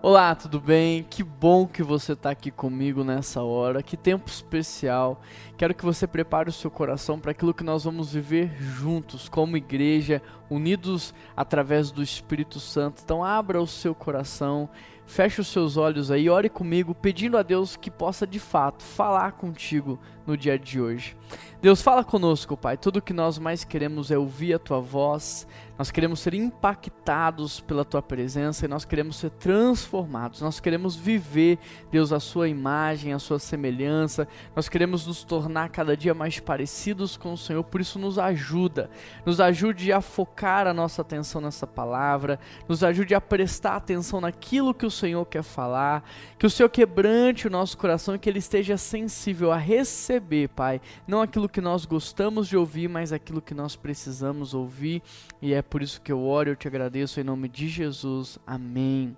Olá, tudo bem? Que bom que você está aqui comigo nessa hora. Que tempo especial. Quero que você prepare o seu coração para aquilo que nós vamos viver juntos, como igreja, unidos através do Espírito Santo. Então, abra o seu coração, feche os seus olhos aí, ore comigo, pedindo a Deus que possa de fato falar contigo no dia de hoje. Deus, fala conosco, Pai. Tudo que nós mais queremos é ouvir a tua voz, nós queremos ser impactados pela tua presença e nós queremos ser transformados. Nós queremos viver, Deus, a sua imagem, a sua semelhança. Nós queremos nos tornar cada dia mais parecidos com o Senhor. Por isso nos ajuda. Nos ajude a focar a nossa atenção nessa palavra, nos ajude a prestar atenção naquilo que o Senhor quer falar, que o Senhor quebrante o nosso coração e que ele esteja sensível a receber, Pai, não aquilo que nós gostamos de ouvir, mas aquilo que nós precisamos ouvir. E é por isso que eu oro e eu te agradeço em nome de Jesus. Amém.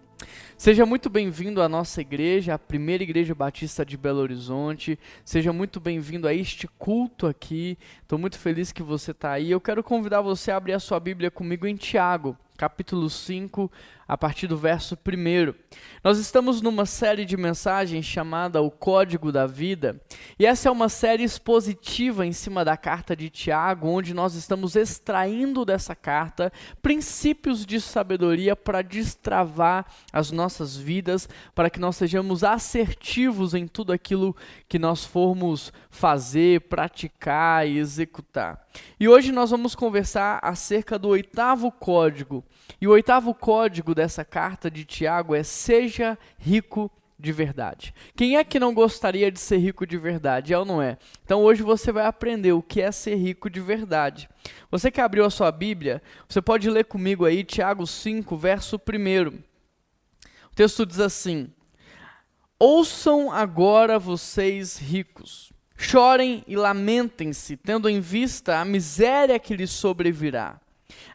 Seja muito bem-vindo à nossa igreja, a primeira igreja batista de Belo Horizonte. Seja muito bem-vindo a este culto aqui. Estou muito feliz que você está aí. Eu quero convidar você a abrir a sua Bíblia comigo em Tiago, capítulo 5, a partir do verso 1. Nós estamos numa série de mensagens chamada O Código da Vida, e essa é uma série expositiva em cima da carta de Tiago, onde nós estamos extraindo dessa carta princípios de sabedoria para destravar as nossas vidas, para que nós sejamos assertivos em tudo aquilo que nós formos fazer, praticar e executar. E hoje nós vamos conversar acerca do oitavo código. E o oitavo código dessa carta de Tiago é: seja rico de verdade. Quem é que não gostaria de ser rico de verdade? É ou não é? Então hoje você vai aprender o que é ser rico de verdade. Você que abriu a sua Bíblia, você pode ler comigo aí Tiago 5, verso 1. O texto diz assim: Ouçam agora vocês ricos, chorem e lamentem-se, tendo em vista a miséria que lhes sobrevirá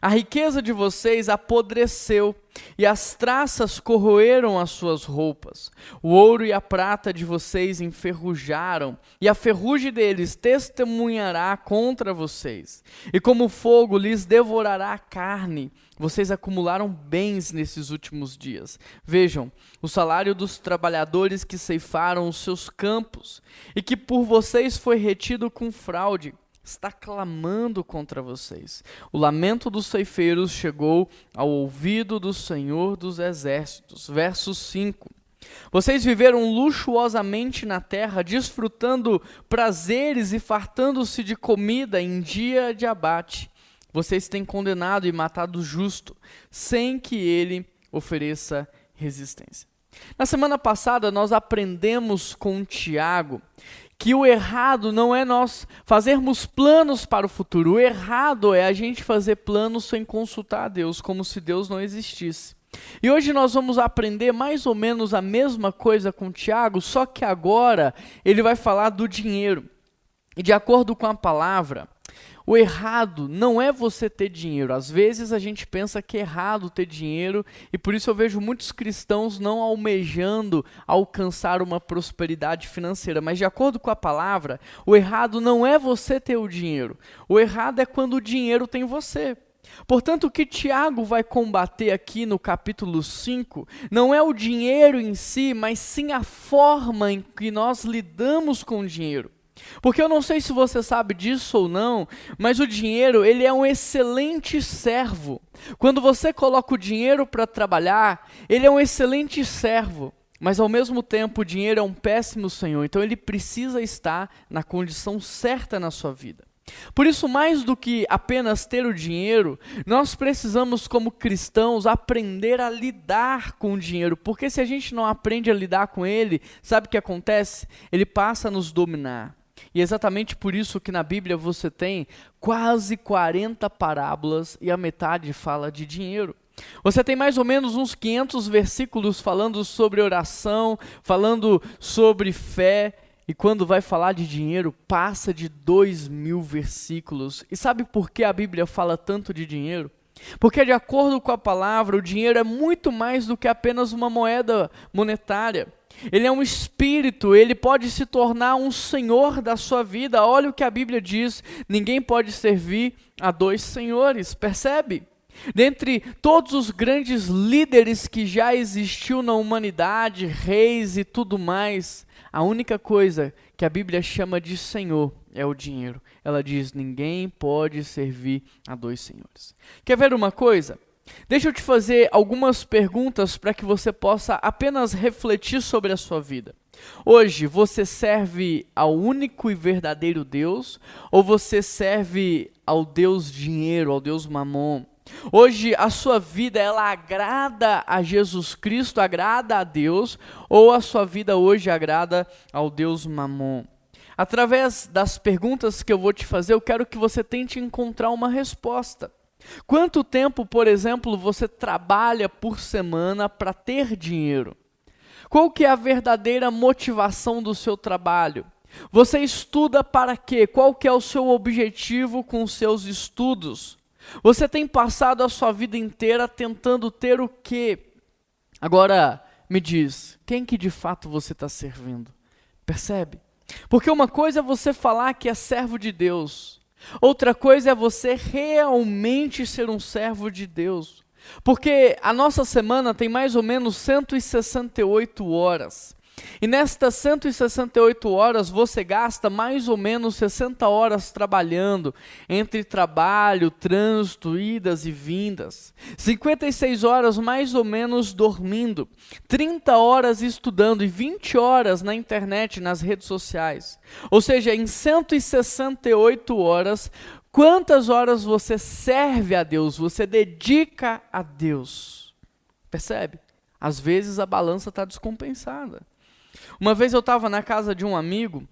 a riqueza de vocês apodreceu e as traças corroeram as suas roupas. O ouro e a prata de vocês enferrujaram, e a ferrugem deles testemunhará contra vocês. E como fogo lhes devorará a carne, vocês acumularam bens nesses últimos dias. Vejam, o salário dos trabalhadores que ceifaram os seus campos, e que por vocês foi retido com fraude está clamando contra vocês. O lamento dos ceifeiros chegou ao ouvido do Senhor dos Exércitos. Verso 5. Vocês viveram luxuosamente na terra, desfrutando prazeres e fartando-se de comida em dia de abate. Vocês têm condenado e matado o justo, sem que ele ofereça resistência. Na semana passada, nós aprendemos com Tiago que o errado não é nós fazermos planos para o futuro. O errado é a gente fazer planos sem consultar a Deus, como se Deus não existisse. E hoje nós vamos aprender mais ou menos a mesma coisa com Tiago, só que agora ele vai falar do dinheiro. E de acordo com a palavra, o errado não é você ter dinheiro. Às vezes a gente pensa que é errado ter dinheiro e por isso eu vejo muitos cristãos não almejando alcançar uma prosperidade financeira. Mas de acordo com a palavra, o errado não é você ter o dinheiro. O errado é quando o dinheiro tem você. Portanto, o que Tiago vai combater aqui no capítulo 5 não é o dinheiro em si, mas sim a forma em que nós lidamos com o dinheiro. Porque eu não sei se você sabe disso ou não, mas o dinheiro, ele é um excelente servo. Quando você coloca o dinheiro para trabalhar, ele é um excelente servo. Mas ao mesmo tempo, o dinheiro é um péssimo senhor, então ele precisa estar na condição certa na sua vida. Por isso, mais do que apenas ter o dinheiro, nós precisamos, como cristãos, aprender a lidar com o dinheiro, porque se a gente não aprende a lidar com ele, sabe o que acontece? Ele passa a nos dominar. E é exatamente por isso que na Bíblia você tem quase 40 parábolas e a metade fala de dinheiro. Você tem mais ou menos uns 500 versículos falando sobre oração, falando sobre fé, e quando vai falar de dinheiro, passa de 2 mil versículos. E sabe por que a Bíblia fala tanto de dinheiro? Porque, de acordo com a palavra, o dinheiro é muito mais do que apenas uma moeda monetária. Ele é um espírito, ele pode se tornar um senhor da sua vida. Olha o que a Bíblia diz: ninguém pode servir a dois senhores, percebe? Dentre todos os grandes líderes que já existiu na humanidade, reis e tudo mais, a única coisa que a Bíblia chama de Senhor é o dinheiro. Ela diz: ninguém pode servir a dois senhores. Quer ver uma coisa? Deixa eu te fazer algumas perguntas para que você possa apenas refletir sobre a sua vida. Hoje, você serve ao único e verdadeiro Deus ou você serve ao Deus dinheiro, ao Deus mamon? Hoje a sua vida ela agrada a Jesus Cristo, agrada a Deus, ou a sua vida hoje agrada ao Deus Mamon? Através das perguntas que eu vou te fazer, eu quero que você tente encontrar uma resposta. Quanto tempo, por exemplo, você trabalha por semana para ter dinheiro? Qual que é a verdadeira motivação do seu trabalho? Você estuda para quê? Qual que é o seu objetivo com seus estudos? Você tem passado a sua vida inteira tentando ter o quê? Agora, me diz, quem que de fato você está servindo? Percebe? Porque uma coisa é você falar que é servo de Deus, outra coisa é você realmente ser um servo de Deus. Porque a nossa semana tem mais ou menos 168 horas. E nestas 168 horas você gasta mais ou menos 60 horas trabalhando, entre trabalho, trânsito, idas e vindas. 56 horas mais ou menos dormindo, 30 horas estudando e 20 horas na internet, nas redes sociais. Ou seja, em 168 horas, quantas horas você serve a Deus, você dedica a Deus? Percebe? Às vezes a balança está descompensada. Uma vez eu estava na casa de um amigo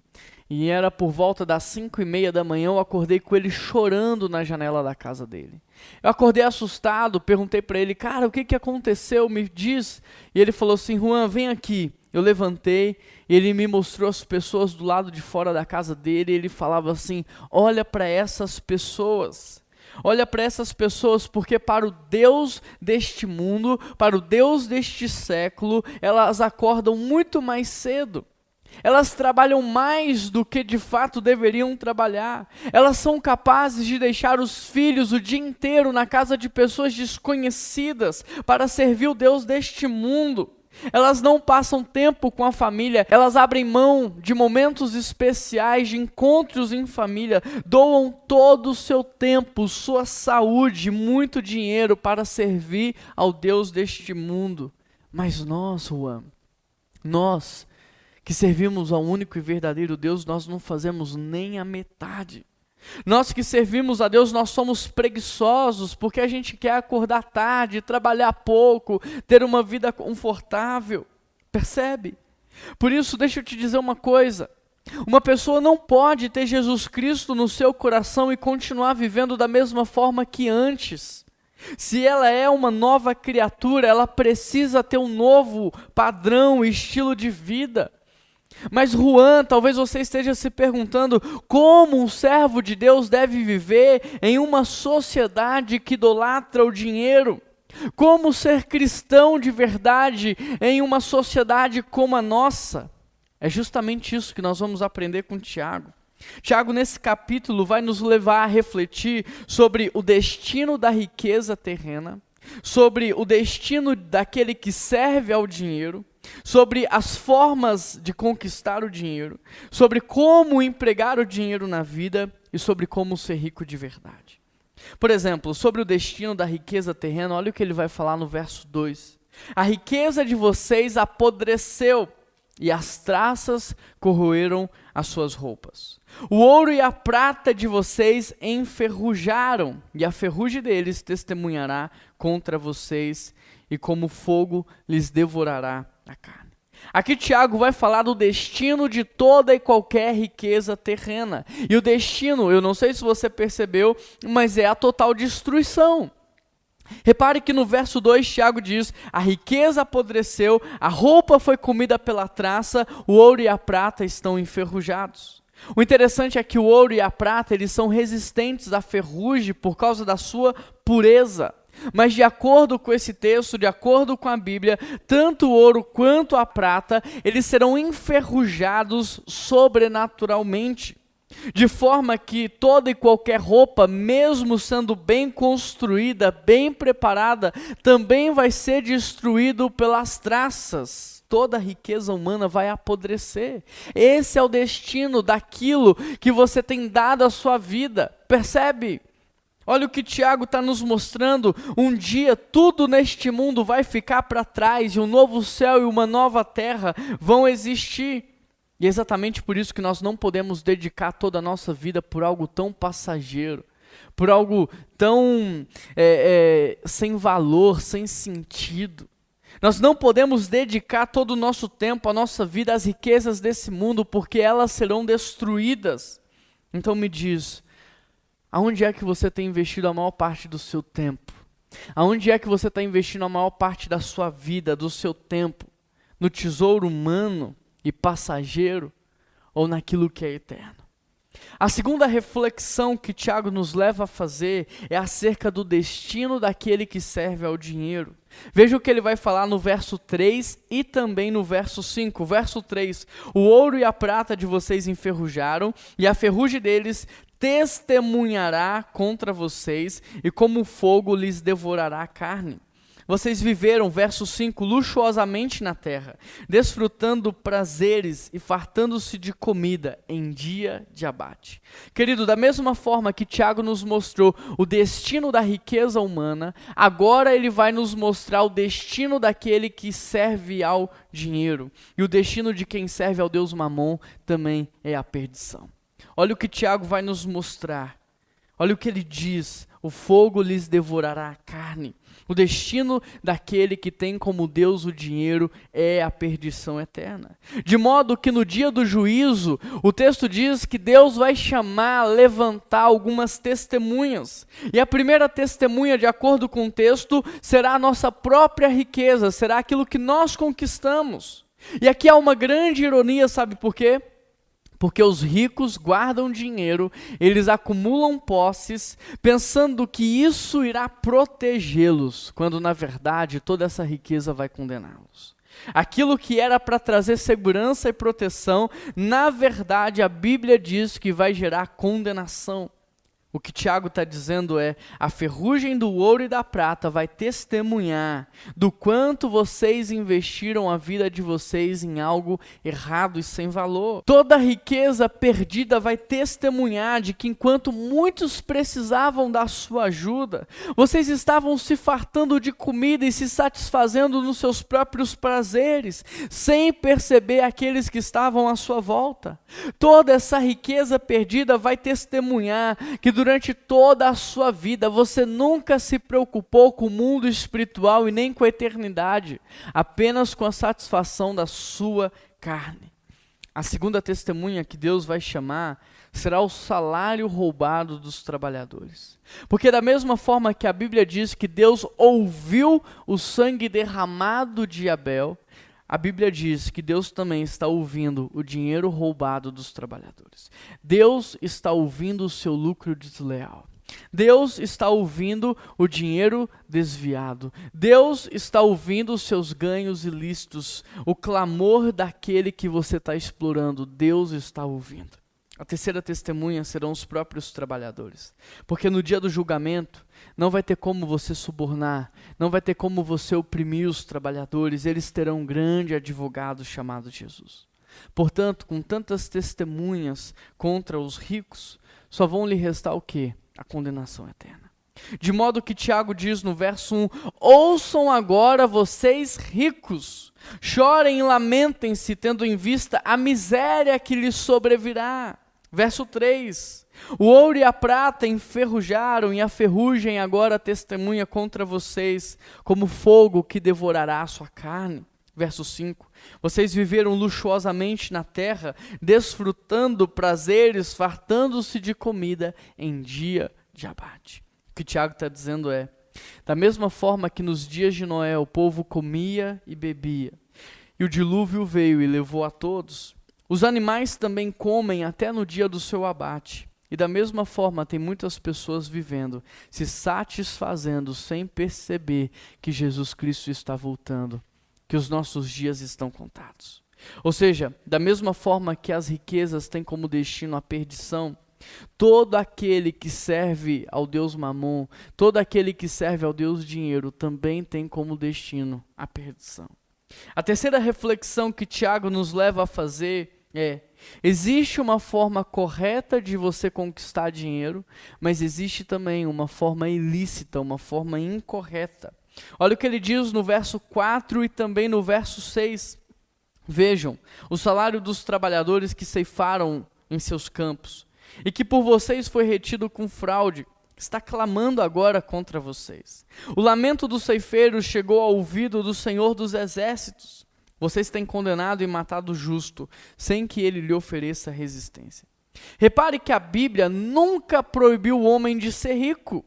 e era por volta das cinco e meia da manhã, eu acordei com ele chorando na janela da casa dele. Eu acordei assustado, perguntei para ele, cara, o que, que aconteceu? Me diz. E ele falou assim, Juan, vem aqui. Eu levantei, ele me mostrou as pessoas do lado de fora da casa dele, e ele falava assim: olha para essas pessoas. Olha para essas pessoas, porque para o Deus deste mundo, para o Deus deste século, elas acordam muito mais cedo. Elas trabalham mais do que de fato deveriam trabalhar. Elas são capazes de deixar os filhos o dia inteiro na casa de pessoas desconhecidas para servir o Deus deste mundo. Elas não passam tempo com a família, elas abrem mão de momentos especiais, de encontros em família, doam todo o seu tempo, sua saúde, muito dinheiro para servir ao Deus deste mundo. Mas nós, Juan, nós que servimos ao único e verdadeiro Deus, nós não fazemos nem a metade. Nós que servimos a Deus, nós somos preguiçosos porque a gente quer acordar tarde, trabalhar pouco, ter uma vida confortável. Percebe? Por isso, deixa eu te dizer uma coisa. Uma pessoa não pode ter Jesus Cristo no seu coração e continuar vivendo da mesma forma que antes. Se ela é uma nova criatura, ela precisa ter um novo padrão, estilo de vida. Mas Juan, talvez você esteja se perguntando como um servo de Deus deve viver em uma sociedade que idolatra o dinheiro. Como ser cristão de verdade em uma sociedade como a nossa? É justamente isso que nós vamos aprender com Tiago. Tiago, nesse capítulo, vai nos levar a refletir sobre o destino da riqueza terrena, sobre o destino daquele que serve ao dinheiro sobre as formas de conquistar o dinheiro, sobre como empregar o dinheiro na vida e sobre como ser rico de verdade. Por exemplo, sobre o destino da riqueza terrena, olha o que ele vai falar no verso 2. A riqueza de vocês apodreceu e as traças corroeram as suas roupas. O ouro e a prata de vocês enferrujaram, e a ferrugem deles testemunhará contra vocês, e como fogo lhes devorará a carne. Aqui Tiago vai falar do destino de toda e qualquer riqueza terrena. E o destino, eu não sei se você percebeu, mas é a total destruição. Repare que no verso 2 Tiago diz: A riqueza apodreceu, a roupa foi comida pela traça, o ouro e a prata estão enferrujados. O interessante é que o ouro e a prata eles são resistentes à ferrugem por causa da sua pureza. Mas de acordo com esse texto, de acordo com a Bíblia, tanto o ouro quanto a prata, eles serão enferrujados sobrenaturalmente. De forma que toda e qualquer roupa, mesmo sendo bem construída, bem preparada, também vai ser destruído pelas traças. Toda a riqueza humana vai apodrecer. Esse é o destino daquilo que você tem dado à sua vida. Percebe? Olha o que Tiago está nos mostrando. Um dia tudo neste mundo vai ficar para trás e um novo céu e uma nova terra vão existir. E é exatamente por isso que nós não podemos dedicar toda a nossa vida por algo tão passageiro, por algo tão é, é, sem valor, sem sentido. Nós não podemos dedicar todo o nosso tempo, a nossa vida às riquezas desse mundo, porque elas serão destruídas. Então me diz, aonde é que você tem investido a maior parte do seu tempo? Aonde é que você está investindo a maior parte da sua vida, do seu tempo? No tesouro humano? e passageiro ou naquilo que é eterno. A segunda reflexão que Tiago nos leva a fazer é acerca do destino daquele que serve ao dinheiro. Veja o que ele vai falar no verso 3 e também no verso 5. Verso 3: O ouro e a prata de vocês enferrujaram, e a ferrugem deles testemunhará contra vocês, e como fogo lhes devorará a carne. Vocês viveram, verso 5, luxuosamente na terra, desfrutando prazeres e fartando-se de comida em dia de abate. Querido, da mesma forma que Tiago nos mostrou o destino da riqueza humana, agora ele vai nos mostrar o destino daquele que serve ao dinheiro. E o destino de quem serve ao Deus Mamon também é a perdição. Olha o que Tiago vai nos mostrar. Olha o que ele diz: o fogo lhes devorará a carne. O destino daquele que tem como Deus o dinheiro é a perdição eterna. De modo que no dia do juízo, o texto diz que Deus vai chamar, levantar algumas testemunhas. E a primeira testemunha, de acordo com o texto, será a nossa própria riqueza, será aquilo que nós conquistamos. E aqui há uma grande ironia, sabe por quê? Porque os ricos guardam dinheiro, eles acumulam posses, pensando que isso irá protegê-los, quando na verdade toda essa riqueza vai condená-los. Aquilo que era para trazer segurança e proteção, na verdade a Bíblia diz que vai gerar condenação. O que Tiago está dizendo é: a ferrugem do ouro e da prata vai testemunhar do quanto vocês investiram a vida de vocês em algo errado e sem valor. Toda riqueza perdida vai testemunhar de que enquanto muitos precisavam da sua ajuda, vocês estavam se fartando de comida e se satisfazendo nos seus próprios prazeres, sem perceber aqueles que estavam à sua volta. Toda essa riqueza perdida vai testemunhar que durante durante toda a sua vida você nunca se preocupou com o mundo espiritual e nem com a eternidade, apenas com a satisfação da sua carne. A segunda testemunha que Deus vai chamar será o salário roubado dos trabalhadores. Porque, da mesma forma que a Bíblia diz que Deus ouviu o sangue derramado de Abel, a Bíblia diz que Deus também está ouvindo o dinheiro roubado dos trabalhadores. Deus está ouvindo o seu lucro desleal. Deus está ouvindo o dinheiro desviado. Deus está ouvindo os seus ganhos ilícitos. O clamor daquele que você está explorando, Deus está ouvindo. A terceira testemunha serão os próprios trabalhadores. Porque no dia do julgamento, não vai ter como você subornar, não vai ter como você oprimir os trabalhadores, eles terão um grande advogado chamado Jesus. Portanto, com tantas testemunhas contra os ricos, só vão lhe restar o quê? A condenação eterna. De modo que Tiago diz no verso 1: Ouçam agora vocês ricos, chorem e lamentem-se, tendo em vista a miséria que lhes sobrevirá Verso 3: O ouro e a prata enferrujaram, e a ferrugem agora testemunha contra vocês, como fogo que devorará a sua carne. Verso 5: Vocês viveram luxuosamente na terra, desfrutando prazeres, fartando-se de comida em dia de abate. O que Tiago está dizendo é: da mesma forma que nos dias de Noé o povo comia e bebia, e o dilúvio veio e levou a todos, os animais também comem até no dia do seu abate. E da mesma forma, tem muitas pessoas vivendo, se satisfazendo sem perceber que Jesus Cristo está voltando, que os nossos dias estão contados. Ou seja, da mesma forma que as riquezas têm como destino a perdição, todo aquele que serve ao Deus Mamon, todo aquele que serve ao Deus Dinheiro, também tem como destino a perdição. A terceira reflexão que Tiago nos leva a fazer é: existe uma forma correta de você conquistar dinheiro, mas existe também uma forma ilícita, uma forma incorreta. Olha o que ele diz no verso 4 e também no verso 6. Vejam, o salário dos trabalhadores que ceifaram em seus campos, e que por vocês foi retido com fraude, está clamando agora contra vocês. O lamento dos ceifeiros chegou ao ouvido do Senhor dos Exércitos. Vocês têm condenado e matado o justo, sem que ele lhe ofereça resistência. Repare que a Bíblia nunca proibiu o homem de ser rico.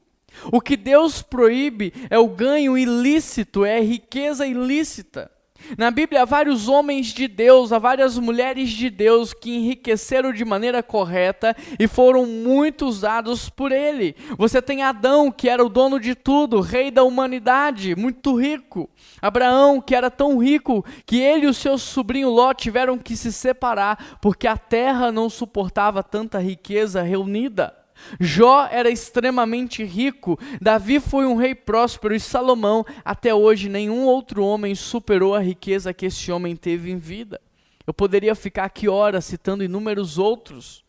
O que Deus proíbe é o ganho ilícito, é a riqueza ilícita. Na Bíblia há vários homens de Deus, há várias mulheres de Deus que enriqueceram de maneira correta e foram muito usados por ele. Você tem Adão, que era o dono de tudo, rei da humanidade, muito rico. Abraão, que era tão rico que ele e o seu sobrinho Ló tiveram que se separar porque a terra não suportava tanta riqueza reunida. Jó era extremamente rico, Davi foi um rei próspero e Salomão, até hoje, nenhum outro homem superou a riqueza que esse homem teve em vida. Eu poderia ficar aqui horas citando inúmeros outros.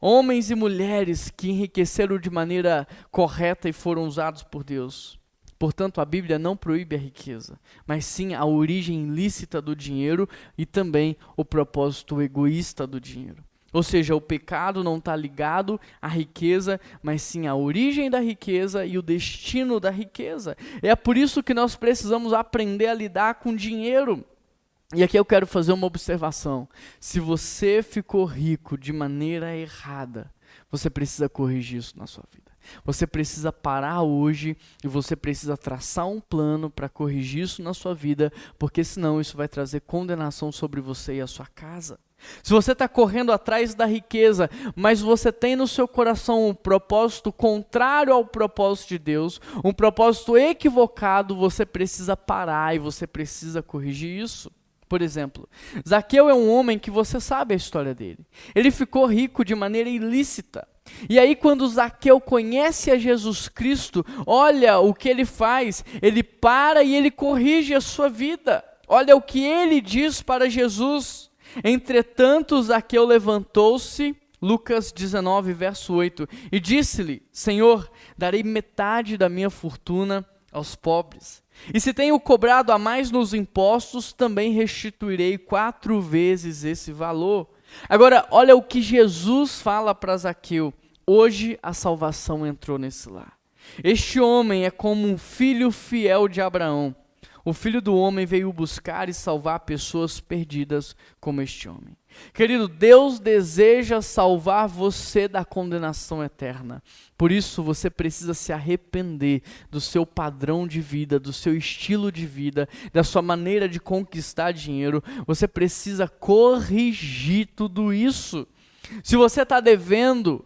Homens e mulheres que enriqueceram de maneira correta e foram usados por Deus. Portanto, a Bíblia não proíbe a riqueza, mas sim a origem ilícita do dinheiro e também o propósito egoísta do dinheiro. Ou seja, o pecado não está ligado à riqueza, mas sim à origem da riqueza e o destino da riqueza. É por isso que nós precisamos aprender a lidar com dinheiro. E aqui eu quero fazer uma observação. Se você ficou rico de maneira errada, você precisa corrigir isso na sua vida. Você precisa parar hoje e você precisa traçar um plano para corrigir isso na sua vida, porque senão isso vai trazer condenação sobre você e a sua casa. Se você está correndo atrás da riqueza, mas você tem no seu coração um propósito contrário ao propósito de Deus, um propósito equivocado, você precisa parar e você precisa corrigir isso. Por exemplo, Zaqueu é um homem que você sabe a história dele. Ele ficou rico de maneira ilícita. E aí, quando Zaqueu conhece a Jesus Cristo, olha o que ele faz, ele para e ele corrige a sua vida. Olha o que ele diz para Jesus. Entretanto, Zaqueu levantou-se, Lucas 19, verso 8, e disse-lhe: Senhor, darei metade da minha fortuna aos pobres. E se tenho cobrado a mais nos impostos, também restituirei quatro vezes esse valor. Agora, olha o que Jesus fala para Zaqueu. Hoje a salvação entrou nesse lar. Este homem é como um filho fiel de Abraão o filho do homem veio buscar e salvar pessoas perdidas como este homem. Querido, Deus deseja salvar você da condenação eterna. Por isso você precisa se arrepender do seu padrão de vida, do seu estilo de vida, da sua maneira de conquistar dinheiro. Você precisa corrigir tudo isso. Se você está devendo,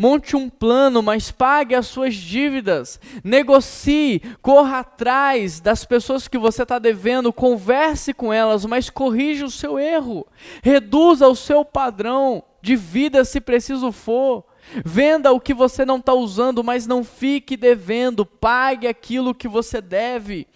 Monte um plano, mas pague as suas dívidas. Negocie, corra atrás das pessoas que você está devendo, converse com elas, mas corrija o seu erro. Reduza o seu padrão de vida se preciso for. Venda o que você não está usando, mas não fique devendo. Pague aquilo que você deve.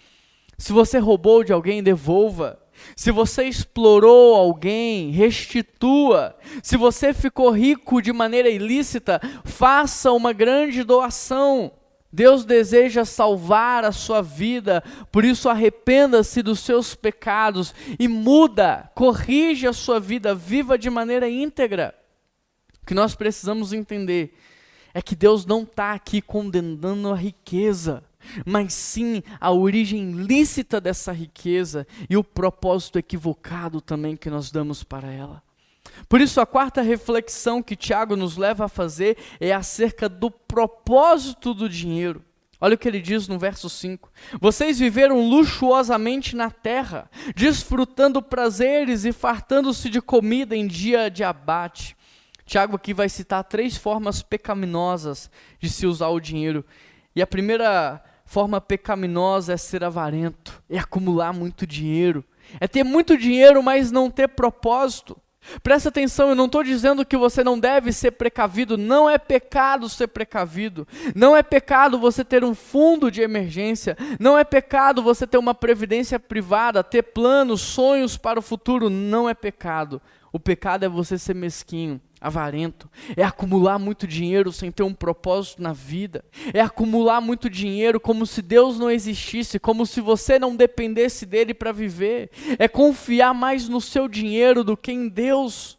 Se você roubou de alguém, devolva. Se você explorou alguém, restitua. Se você ficou rico de maneira ilícita, faça uma grande doação. Deus deseja salvar a sua vida, por isso arrependa-se dos seus pecados e muda, corrige a sua vida, viva de maneira íntegra. O que nós precisamos entender é que Deus não está aqui condenando a riqueza mas sim a origem lícita dessa riqueza e o propósito equivocado também que nós damos para ela. Por isso, a quarta reflexão que Tiago nos leva a fazer é acerca do propósito do dinheiro. Olha o que ele diz no verso 5: Vocês viveram luxuosamente na terra, desfrutando prazeres e fartando-se de comida em dia de abate. Tiago aqui vai citar três formas pecaminosas de se usar o dinheiro. E a primeira forma pecaminosa é ser avarento, é acumular muito dinheiro. É ter muito dinheiro, mas não ter propósito. Presta atenção, eu não estou dizendo que você não deve ser precavido, não é pecado ser precavido, não é pecado você ter um fundo de emergência, não é pecado você ter uma previdência privada, ter planos, sonhos para o futuro, não é pecado. O pecado é você ser mesquinho, avarento, é acumular muito dinheiro sem ter um propósito na vida, é acumular muito dinheiro como se Deus não existisse, como se você não dependesse dele para viver, é confiar mais no seu dinheiro do que em Deus.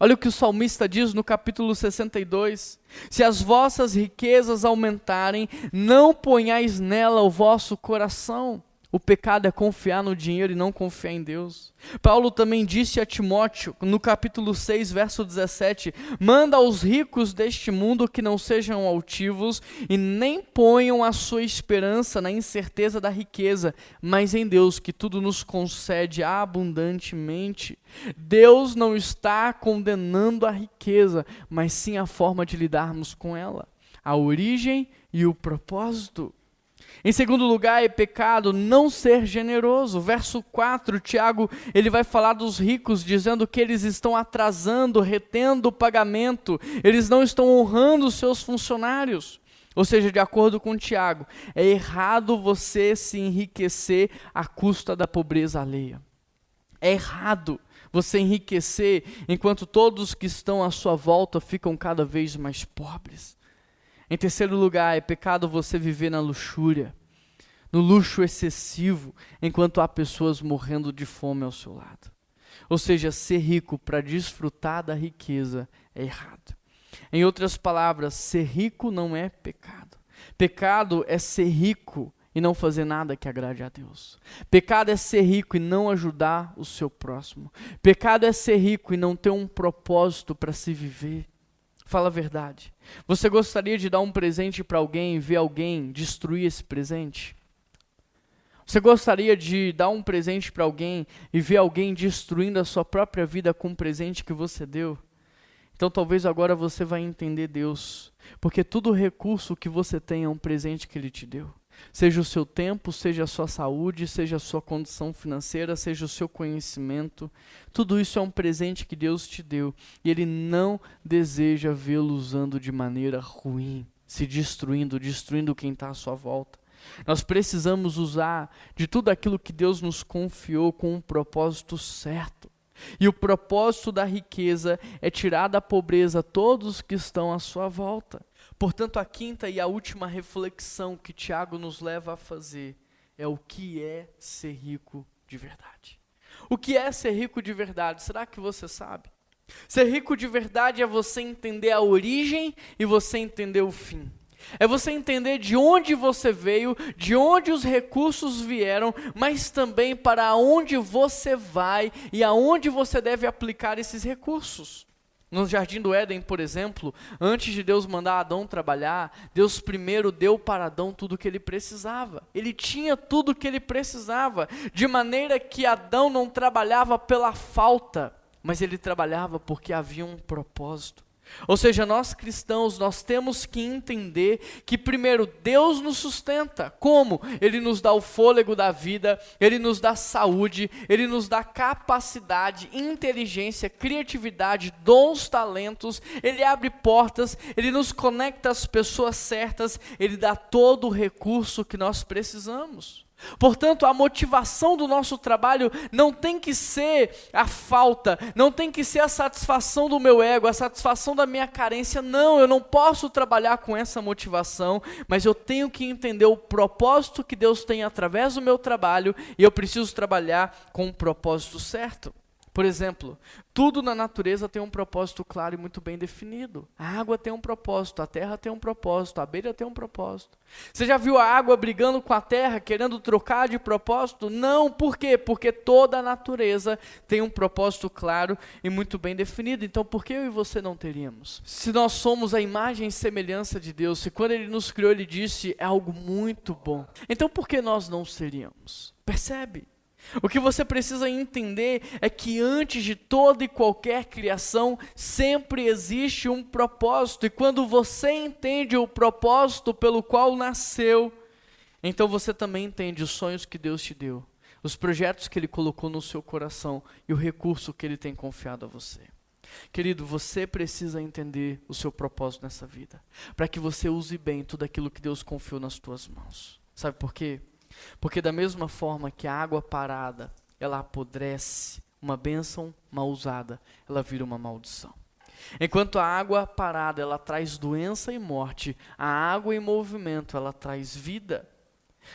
Olha o que o salmista diz no capítulo 62: Se as vossas riquezas aumentarem, não ponhais nela o vosso coração. O pecado é confiar no dinheiro e não confiar em Deus. Paulo também disse a Timóteo, no capítulo 6, verso 17: Manda aos ricos deste mundo que não sejam altivos e nem ponham a sua esperança na incerteza da riqueza, mas em Deus, que tudo nos concede abundantemente. Deus não está condenando a riqueza, mas sim a forma de lidarmos com ela, a origem e o propósito. Em segundo lugar, é pecado não ser generoso. Verso 4, Tiago, ele vai falar dos ricos, dizendo que eles estão atrasando, retendo o pagamento, eles não estão honrando os seus funcionários. Ou seja, de acordo com Tiago, é errado você se enriquecer à custa da pobreza alheia. É errado você enriquecer enquanto todos que estão à sua volta ficam cada vez mais pobres. Em terceiro lugar, é pecado você viver na luxúria, no luxo excessivo, enquanto há pessoas morrendo de fome ao seu lado. Ou seja, ser rico para desfrutar da riqueza é errado. Em outras palavras, ser rico não é pecado. Pecado é ser rico e não fazer nada que agrade a Deus. Pecado é ser rico e não ajudar o seu próximo. Pecado é ser rico e não ter um propósito para se viver. Fala a verdade. Você gostaria de dar um presente para alguém e ver alguém destruir esse presente? Você gostaria de dar um presente para alguém e ver alguém destruindo a sua própria vida com um presente que você deu? Então talvez agora você vai entender Deus, porque todo recurso que você tem é um presente que Ele te deu. Seja o seu tempo, seja a sua saúde, seja a sua condição financeira, seja o seu conhecimento, tudo isso é um presente que Deus te deu e Ele não deseja vê-lo usando de maneira ruim, se destruindo, destruindo quem está à sua volta. Nós precisamos usar de tudo aquilo que Deus nos confiou com um propósito certo. E o propósito da riqueza é tirar da pobreza todos que estão à sua volta. Portanto, a quinta e a última reflexão que Tiago nos leva a fazer é o que é ser rico de verdade. O que é ser rico de verdade? Será que você sabe? Ser rico de verdade é você entender a origem e você entender o fim. É você entender de onde você veio, de onde os recursos vieram, mas também para onde você vai e aonde você deve aplicar esses recursos. No jardim do Éden, por exemplo, antes de Deus mandar Adão trabalhar, Deus primeiro deu para Adão tudo o que ele precisava. Ele tinha tudo o que ele precisava, de maneira que Adão não trabalhava pela falta, mas ele trabalhava porque havia um propósito. Ou seja, nós cristãos, nós temos que entender que primeiro Deus nos sustenta. Como? Ele nos dá o fôlego da vida, ele nos dá saúde, ele nos dá capacidade, inteligência, criatividade, dons, talentos, ele abre portas, ele nos conecta às pessoas certas, ele dá todo o recurso que nós precisamos. Portanto, a motivação do nosso trabalho não tem que ser a falta, não tem que ser a satisfação do meu ego, a satisfação da minha carência. Não, eu não posso trabalhar com essa motivação, mas eu tenho que entender o propósito que Deus tem através do meu trabalho e eu preciso trabalhar com o propósito certo. Por exemplo, tudo na natureza tem um propósito claro e muito bem definido. A água tem um propósito, a terra tem um propósito, a abelha tem um propósito. Você já viu a água brigando com a terra, querendo trocar de propósito? Não, por quê? Porque toda a natureza tem um propósito claro e muito bem definido. Então, por que eu e você não teríamos? Se nós somos a imagem e semelhança de Deus, se quando Ele nos criou Ele disse é algo muito bom, então por que nós não seríamos? Percebe? O que você precisa entender é que antes de toda e qualquer criação, sempre existe um propósito, e quando você entende o propósito pelo qual nasceu, então você também entende os sonhos que Deus te deu. os projetos que Ele colocou no seu coração e o recurso que Ele tem confiado a você. Querido, você precisa entender o seu propósito nessa vida, para que você use bem tudo aquilo que Deus confiou nas tuas mãos. Sabe por quê? Porque da mesma forma que a água parada, ela apodrece, uma bênção mal usada, ela vira uma maldição. Enquanto a água parada, ela traz doença e morte, a água em movimento, ela traz vida.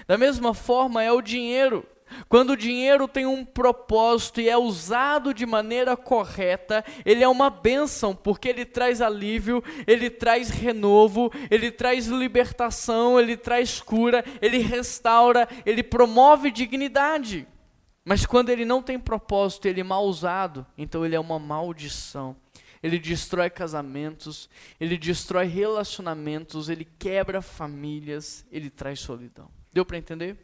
Da mesma forma é o dinheiro. Quando o dinheiro tem um propósito e é usado de maneira correta, ele é uma bênção, porque ele traz alívio, ele traz renovo, ele traz libertação, ele traz cura, ele restaura, ele promove dignidade. Mas quando ele não tem propósito, ele é mal usado, então ele é uma maldição. Ele destrói casamentos, ele destrói relacionamentos, ele quebra famílias, ele traz solidão. Deu para entender?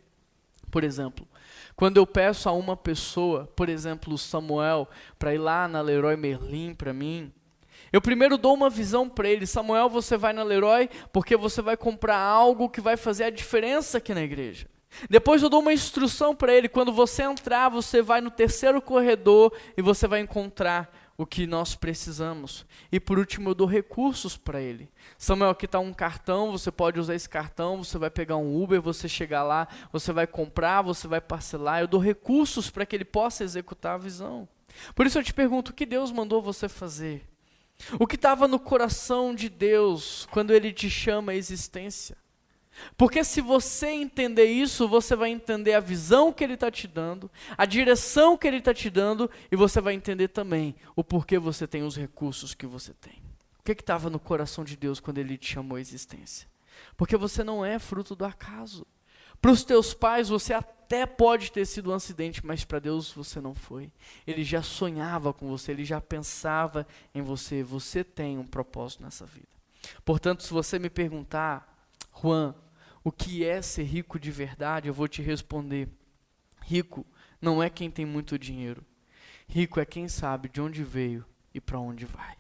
Por exemplo, quando eu peço a uma pessoa, por exemplo, Samuel, para ir lá na Leroy Merlin para mim, eu primeiro dou uma visão para ele. Samuel, você vai na Leroy porque você vai comprar algo que vai fazer a diferença aqui na igreja. Depois eu dou uma instrução para ele. Quando você entrar, você vai no terceiro corredor e você vai encontrar o que nós precisamos. E por último, eu dou recursos para ele. Samuel, aqui está um cartão, você pode usar esse cartão, você vai pegar um Uber, você chegar lá, você vai comprar, você vai parcelar. Eu dou recursos para que ele possa executar a visão. Por isso eu te pergunto: o que Deus mandou você fazer? O que estava no coração de Deus quando ele te chama à existência? Porque se você entender isso, você vai entender a visão que ele está te dando, a direção que ele está te dando, e você vai entender também o porquê você tem os recursos que você tem. O que estava no coração de Deus quando ele te chamou à existência? Porque você não é fruto do acaso. Para os teus pais você até pode ter sido um acidente, mas para Deus você não foi. Ele já sonhava com você, ele já pensava em você. Você tem um propósito nessa vida. Portanto, se você me perguntar, Juan, o que é ser rico de verdade, eu vou te responder: rico não é quem tem muito dinheiro. Rico é quem sabe de onde veio e para onde vai.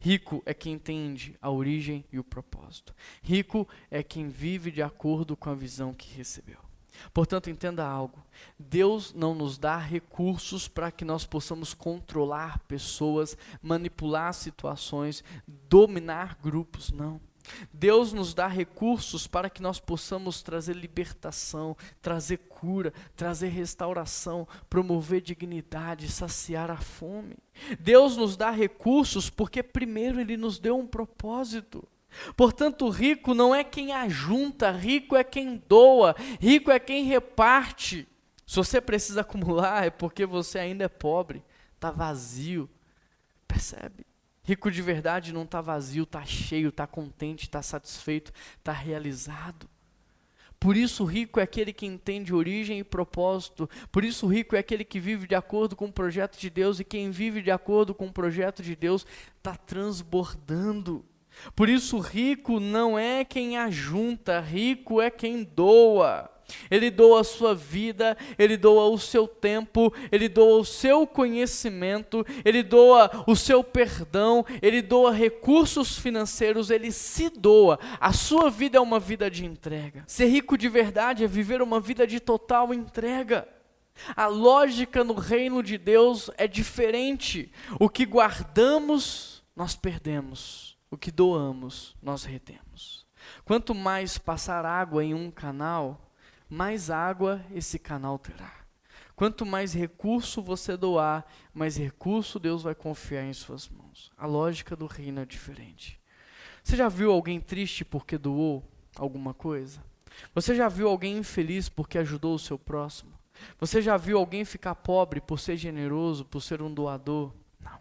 Rico é quem entende a origem e o propósito. Rico é quem vive de acordo com a visão que recebeu. Portanto, entenda algo: Deus não nos dá recursos para que nós possamos controlar pessoas, manipular situações, dominar grupos, não. Deus nos dá recursos para que nós possamos trazer libertação, trazer cura, trazer restauração, promover dignidade, saciar a fome. Deus nos dá recursos porque primeiro Ele nos deu um propósito. Portanto, rico não é quem ajunta, rico é quem doa, rico é quem reparte. Se você precisa acumular, é porque você ainda é pobre, está vazio. Percebe? Rico de verdade não está vazio, está cheio, está contente, está satisfeito, está realizado. Por isso, rico é aquele que entende origem e propósito. Por isso, rico é aquele que vive de acordo com o projeto de Deus. E quem vive de acordo com o projeto de Deus está transbordando. Por isso, rico não é quem ajunta, rico é quem doa. Ele doa a sua vida, ele doa o seu tempo, ele doa o seu conhecimento, ele doa o seu perdão, ele doa recursos financeiros, ele se doa. A sua vida é uma vida de entrega. Ser rico de verdade é viver uma vida de total entrega. A lógica no reino de Deus é diferente. O que guardamos, nós perdemos. O que doamos, nós retemos. Quanto mais passar água em um canal, mais água esse canal terá. Quanto mais recurso você doar, mais recurso Deus vai confiar em suas mãos. A lógica do reino é diferente. Você já viu alguém triste porque doou alguma coisa? Você já viu alguém infeliz porque ajudou o seu próximo? Você já viu alguém ficar pobre por ser generoso, por ser um doador? Não.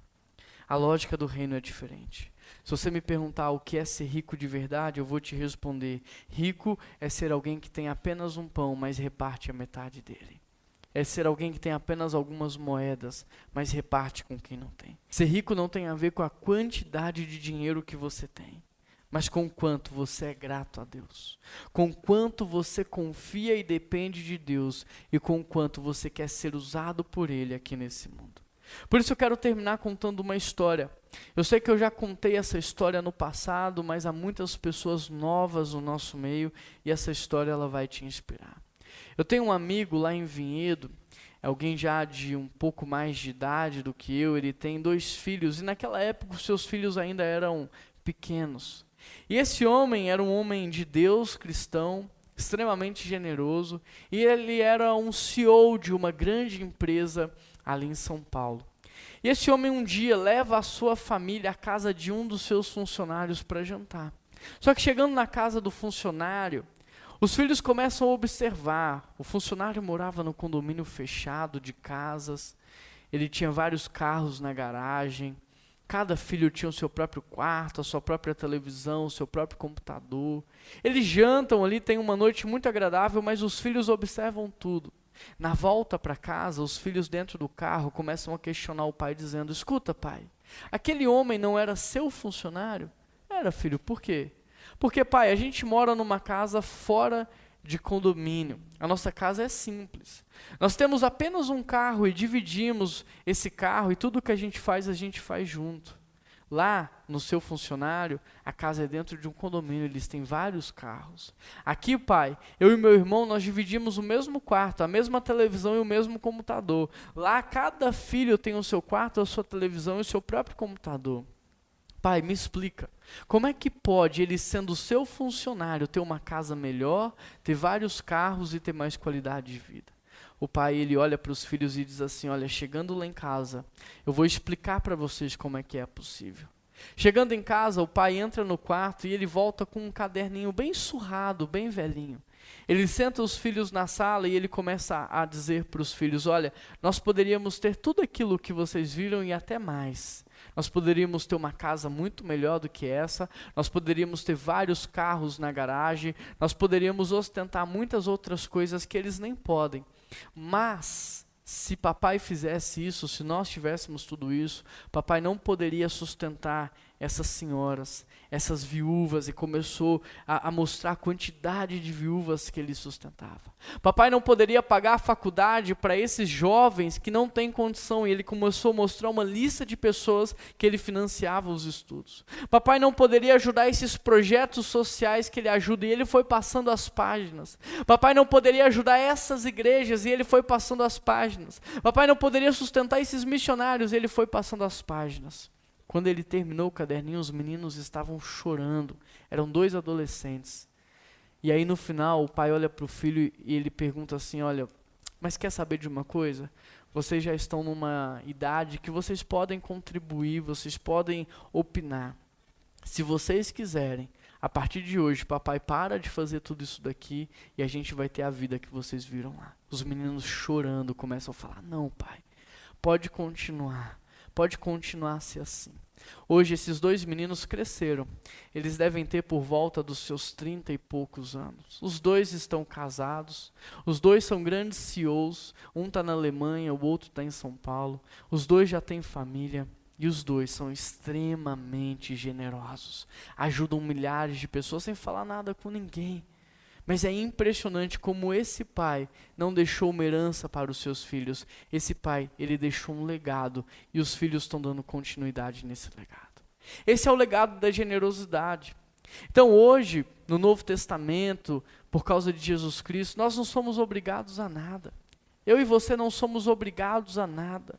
A lógica do reino é diferente. Se você me perguntar o que é ser rico de verdade, eu vou te responder: rico é ser alguém que tem apenas um pão, mas reparte a metade dele. É ser alguém que tem apenas algumas moedas, mas reparte com quem não tem. Ser rico não tem a ver com a quantidade de dinheiro que você tem, mas com quanto você é grato a Deus, com quanto você confia e depende de Deus e com quanto você quer ser usado por Ele aqui nesse mundo. Por isso eu quero terminar contando uma história. Eu sei que eu já contei essa história no passado, mas há muitas pessoas novas no nosso meio e essa história ela vai te inspirar. Eu tenho um amigo lá em Vinhedo alguém já de um pouco mais de idade do que eu, ele tem dois filhos, e naquela época os seus filhos ainda eram pequenos. E esse homem era um homem de Deus, cristão, extremamente generoso, e ele era um CEO de uma grande empresa ali em São Paulo. E esse homem um dia leva a sua família à casa de um dos seus funcionários para jantar. Só que chegando na casa do funcionário, os filhos começam a observar. O funcionário morava no condomínio fechado de casas, ele tinha vários carros na garagem, cada filho tinha o seu próprio quarto, a sua própria televisão, o seu próprio computador. Eles jantam ali, tem uma noite muito agradável, mas os filhos observam tudo. Na volta para casa, os filhos dentro do carro começam a questionar o pai, dizendo: Escuta, pai, aquele homem não era seu funcionário? Era, filho, por quê? Porque, pai, a gente mora numa casa fora de condomínio. A nossa casa é simples. Nós temos apenas um carro e dividimos esse carro e tudo que a gente faz, a gente faz junto. Lá, no seu funcionário, a casa é dentro de um condomínio, eles têm vários carros. Aqui, pai, eu e meu irmão, nós dividimos o mesmo quarto, a mesma televisão e o mesmo computador. Lá, cada filho tem o seu quarto, a sua televisão e o seu próprio computador. Pai, me explica. Como é que pode ele, sendo seu funcionário, ter uma casa melhor, ter vários carros e ter mais qualidade de vida? O pai ele olha para os filhos e diz assim: Olha, chegando lá em casa, eu vou explicar para vocês como é que é possível. Chegando em casa, o pai entra no quarto e ele volta com um caderninho bem surrado, bem velhinho. Ele senta os filhos na sala e ele começa a dizer para os filhos: Olha, nós poderíamos ter tudo aquilo que vocês viram e até mais. Nós poderíamos ter uma casa muito melhor do que essa, nós poderíamos ter vários carros na garagem, nós poderíamos ostentar muitas outras coisas que eles nem podem. Mas, se papai fizesse isso, se nós tivéssemos tudo isso, papai não poderia sustentar essas senhoras, essas viúvas, e começou a, a, mostrar a quantidade de viúvas que ele sustentava. Papai não poderia pagar a faculdade para esses jovens que não têm condição, e ele começou a mostrar uma lista de pessoas que ele financiava os estudos. Papai não poderia ajudar esses projetos sociais que ele ajuda, e ele foi passando as páginas. Papai não poderia ajudar essas igrejas, e ele foi passando as páginas. Papai não poderia sustentar esses missionários, e ele foi passando as páginas. Quando ele terminou o caderninho, os meninos estavam chorando. Eram dois adolescentes. E aí no final, o pai olha para o filho e ele pergunta assim: Olha, mas quer saber de uma coisa? Vocês já estão numa idade que vocês podem contribuir, vocês podem opinar. Se vocês quiserem, a partir de hoje, papai para de fazer tudo isso daqui e a gente vai ter a vida que vocês viram lá. Os meninos chorando começam a falar: Não, pai, pode continuar pode continuar a ser assim. Hoje esses dois meninos cresceram. Eles devem ter por volta dos seus trinta e poucos anos. Os dois estão casados. Os dois são grandes CEOs. Um está na Alemanha, o outro está em São Paulo. Os dois já têm família. E os dois são extremamente generosos. Ajudam milhares de pessoas sem falar nada com ninguém. Mas é impressionante como esse pai não deixou uma herança para os seus filhos. Esse pai, ele deixou um legado e os filhos estão dando continuidade nesse legado. Esse é o legado da generosidade. Então, hoje, no Novo Testamento, por causa de Jesus Cristo, nós não somos obrigados a nada. Eu e você não somos obrigados a nada.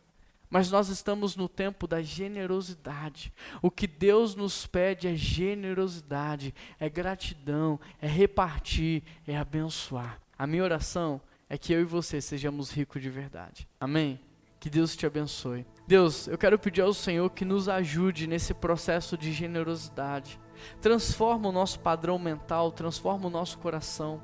Mas nós estamos no tempo da generosidade. O que Deus nos pede é generosidade, é gratidão, é repartir, é abençoar. A minha oração é que eu e você sejamos ricos de verdade. Amém? Que Deus te abençoe. Deus, eu quero pedir ao Senhor que nos ajude nesse processo de generosidade. Transforma o nosso padrão mental, transforma o nosso coração.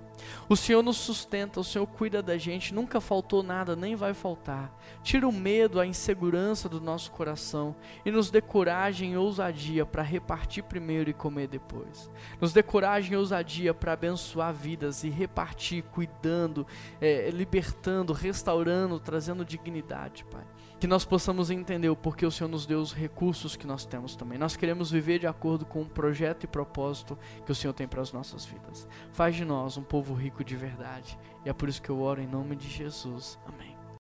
O Senhor nos sustenta, o Senhor cuida da gente, nunca faltou nada, nem vai faltar. Tira o medo, a insegurança do nosso coração e nos dê coragem e ousadia para repartir primeiro e comer depois. Nos dê coragem e ousadia para abençoar vidas e repartir, cuidando, é, libertando, restaurando, trazendo dignidade, Pai que nós possamos entender o porquê o Senhor nos deu os recursos que nós temos também. Nós queremos viver de acordo com o projeto e propósito que o Senhor tem para as nossas vidas. Faz de nós um povo rico de verdade. E é por isso que eu oro em nome de Jesus. Amém.